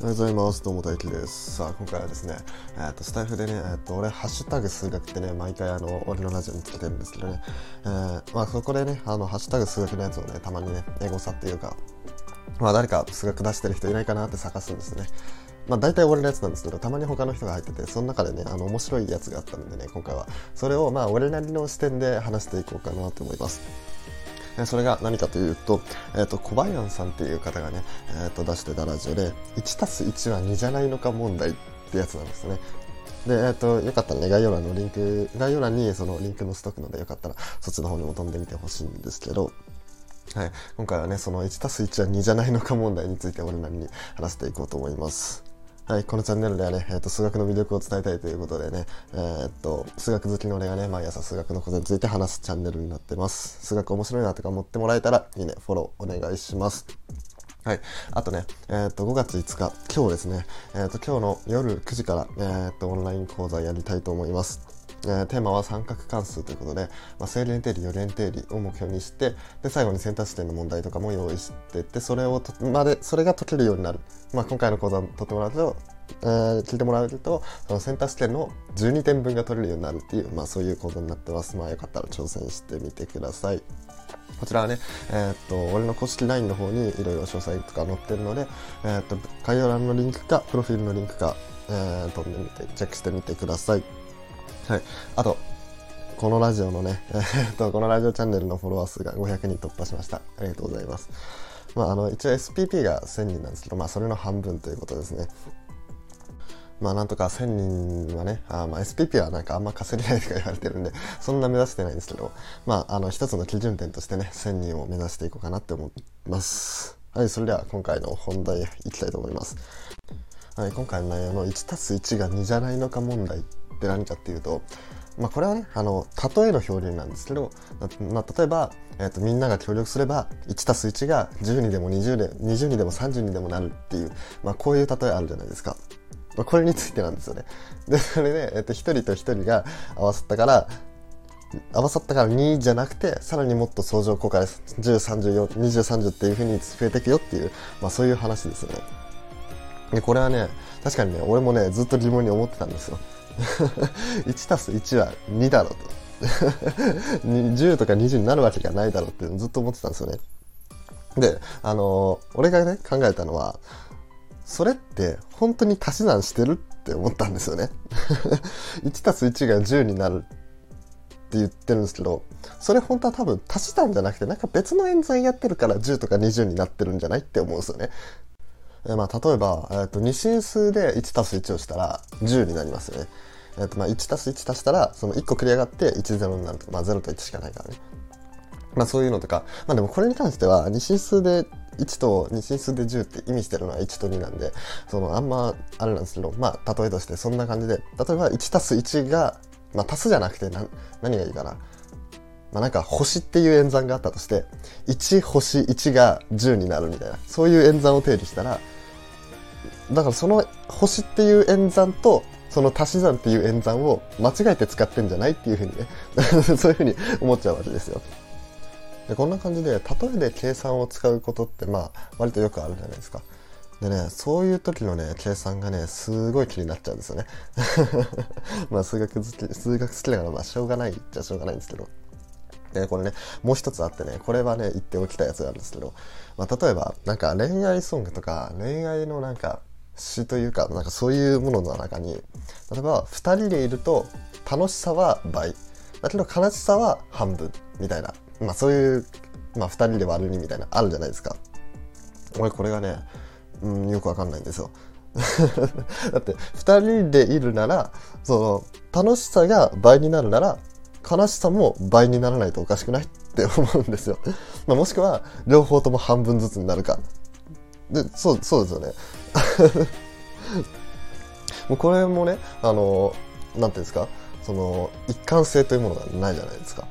おはようございます。どうも大輝です。さあ、今回はですね、えー、とスタイフでね、えー、と俺、ハッシュタグ数学ってね、毎回あの俺のラジオにつけてるんですけどね、えーまあ、そこでね、あのハッシュタグ数学のやつをね、たまにね、エゴサっていうか、まあ、誰か数学出してる人いないかなって探すんですね。まあ、大体俺のやつなんですけど、たまに他の人が入ってて、その中でね、あの面白いやつがあったんでね、今回は、それをまあ俺なりの視点で話していこうかなと思います。それが何かというと、えっ、ー、と、小林さんっていう方がね、えっ、ー、と、出してたラジオで、1たす1は2じゃないのか問題ってやつなんですね。で、えっ、ー、と、よかったらね、概要欄のリンク、概要欄にそのリンクのストックのでよかったら、そっちの方にも飛んでみてほしいんですけど、はい、今回はね、その1たす1は2じゃないのか問題について俺なりに話していこうと思います。はい、このチャンネルではね、えーと、数学の魅力を伝えたいということでね、えー、っと、数学好きの俺がね、毎朝数学のことについて話すチャンネルになってます。数学面白いなとか思ってもらえたら、いいね、フォローお願いします。はい。あとね、えー、っと、5月5日、今日ですね、えー、っと、今日の夜9時から、えっと、オンライン講座やりたいと思います。えー、テーマは三角関数ということで、まあ、正連定理、余連定理を目標にして、で、最後にセンター試験の問題とかも用意してて、それをまで、それが解けるようになる。まあ、今回の講座を取ってもらうと、えー、聞いてもらうと、そのセンター試験の12点分が取れるようになるっていう、まあそういう講座になってます。まあよかったら挑戦してみてください。こちらはね、えー、っと、俺の公式 LINE の方にいろいろ詳細とか載ってるので、えー、っと、概要欄のリンクか、プロフィールのリンクか、えー、飛んでみて、チェックしてみてください。はい。あと、このラジオのね、え、っと、このラジオチャンネルのフォロワー数が500人突破しました。ありがとうございます。まあ、あの、一応 SPP が1000人なんですけど、まあ、それの半分ということですね。まあなんとか1000人はね、あまあ SPP はなんかあんま稼げないとか言われてるんで、そんな目指してないんですけど、まああの一つの基準点としてね、1000人を目指していこうかなって思います。はい、それでは今回の本題いきたいと思います。はい、今回の内容の1たす1が2じゃないのか問題っって何かっていうと、まあこれはね、あの、例えの表現なんですけど、まあ例えば、え、ー、と、みんなが協力すれば、1+1 が10にでも20で、20にでも30にでもなるっていう、まあこういう例えあるじゃないですか。まあ、これについてなんですよね。で、それで、えっと、一人と一人が合わさったから、合わさったから2じゃなくて、さらにもっと相乗効果で。10、34、20、30っていう風に増えていくよっていう、まあそういう話ですよね。で、これはね、確かにね、俺もね、ずっと疑問に思ってたんですよ。1たす1は2だろうと。10とか20になるわけがないだろうってずっと思ってたんですよね。で、あのー、俺がね、考えたのは、それって本当に足し算してるって思ったんですよね。1たす1が10になるって言ってるんですけど、それ本当は多分足し算じゃなくて、なんか別の演算やってるから10とか20になってるんじゃないって思うんですよね。えまあ、例えば、えー、と二進数で1たす1をしたら10になりますよね。えー、とまあ1たす1足したら、その1個繰り上がって1、0になると、まあ0と1しかないからね。まあそういうのとか、まあでもこれに関しては二進数で1と2進数で10って意味してるのは1と2なんで、そのあんまあれなんですけど、まあ例えとしてそんな感じで、例えば1たす1が、まあ足すじゃなくて何がいいかな。まあなんか星っていう演算があったとして、1星1が10になるみたいな、そういう演算を定義したら、だからその星っていう演算と、その足し算っていう演算を間違えて使ってんじゃないっていうふうにね そういうふうに 思っちゃうわけですよ。でこんな感じで例えで計算を使うことってまあ割とよくあるじゃないですか。でね、そういう時のね、計算がね、すごい気になっちゃうんですよね。まあ数学好き、数学好きだからまあしょうがないっちゃしょうがないんですけど。で、これね、もう一つあってね、これはね、言っておきたいやつがあるんですけど、まあ例えば、なんか恋愛ソングとか、恋愛のなんか詩というか、なんかそういうものの中に、例えば二人でいると楽しさは倍、だけど悲しさは半分、みたいなまあそういう、まあ2人で割るみたいなあるじゃないですか。俺これがね、うん、よくわかんないんですよ。だって2人でいるならその楽しさが倍になるなら悲しさも倍にならないとおかしくないって思うんですよ。まあ、もしくは両方とも半分ずつになるか。でそうそうですよね。もうこれもねあのなんていうんですか？その一貫性というものがないじゃないですか。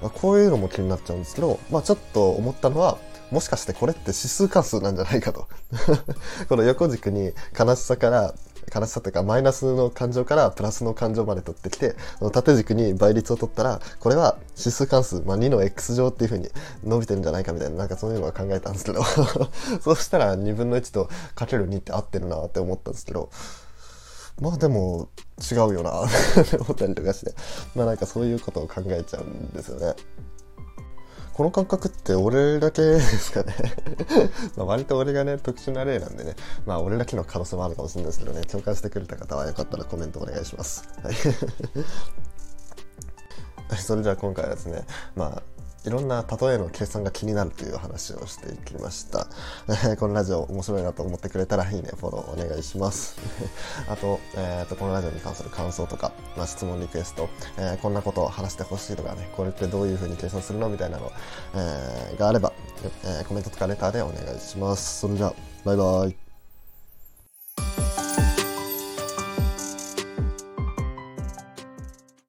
まあ、こういうのも気になっちゃうんですけど、まあ、ちょっと思ったのは、もしかしてこれって指数関数なんじゃないかと。この横軸に悲しさから悲しさというかマイナスの感情からプラスの感情まで取ってきて縦軸に倍率を取ったらこれは指数関数、まあ、2の x 乗っていう風に伸びてるんじゃないかみたいななんかそういうのは考えたんですけど。そうしたら2分の1とかける2って合ってるなって思ったんですけど。まあでも違うよなって思ったりとかして。まあなんかそういうことを考えちゃうんですよね。この感覚って俺だけですかね ま割と俺がね、特殊な例なんでね、まあ俺だけの可能性もあるかもしれないですけどね、共感してくれた方はよかったらコメントお願いします。はい。それじゃあ今回はですね、まあいろんな例えの計算が気になるという話をしていきました。このラジオ面白いなと思ってくれたらいいね、フォローお願いします。あと、え、ー、と、このラジオに関する感想とか、まあ、質問リクエスト、えー、こんなことを話してほしいとかね、これってどういう風に計算するのみたいなの、えー、があれば、えー、コメントとかレターでお願いします。それじゃあ、バイバイ。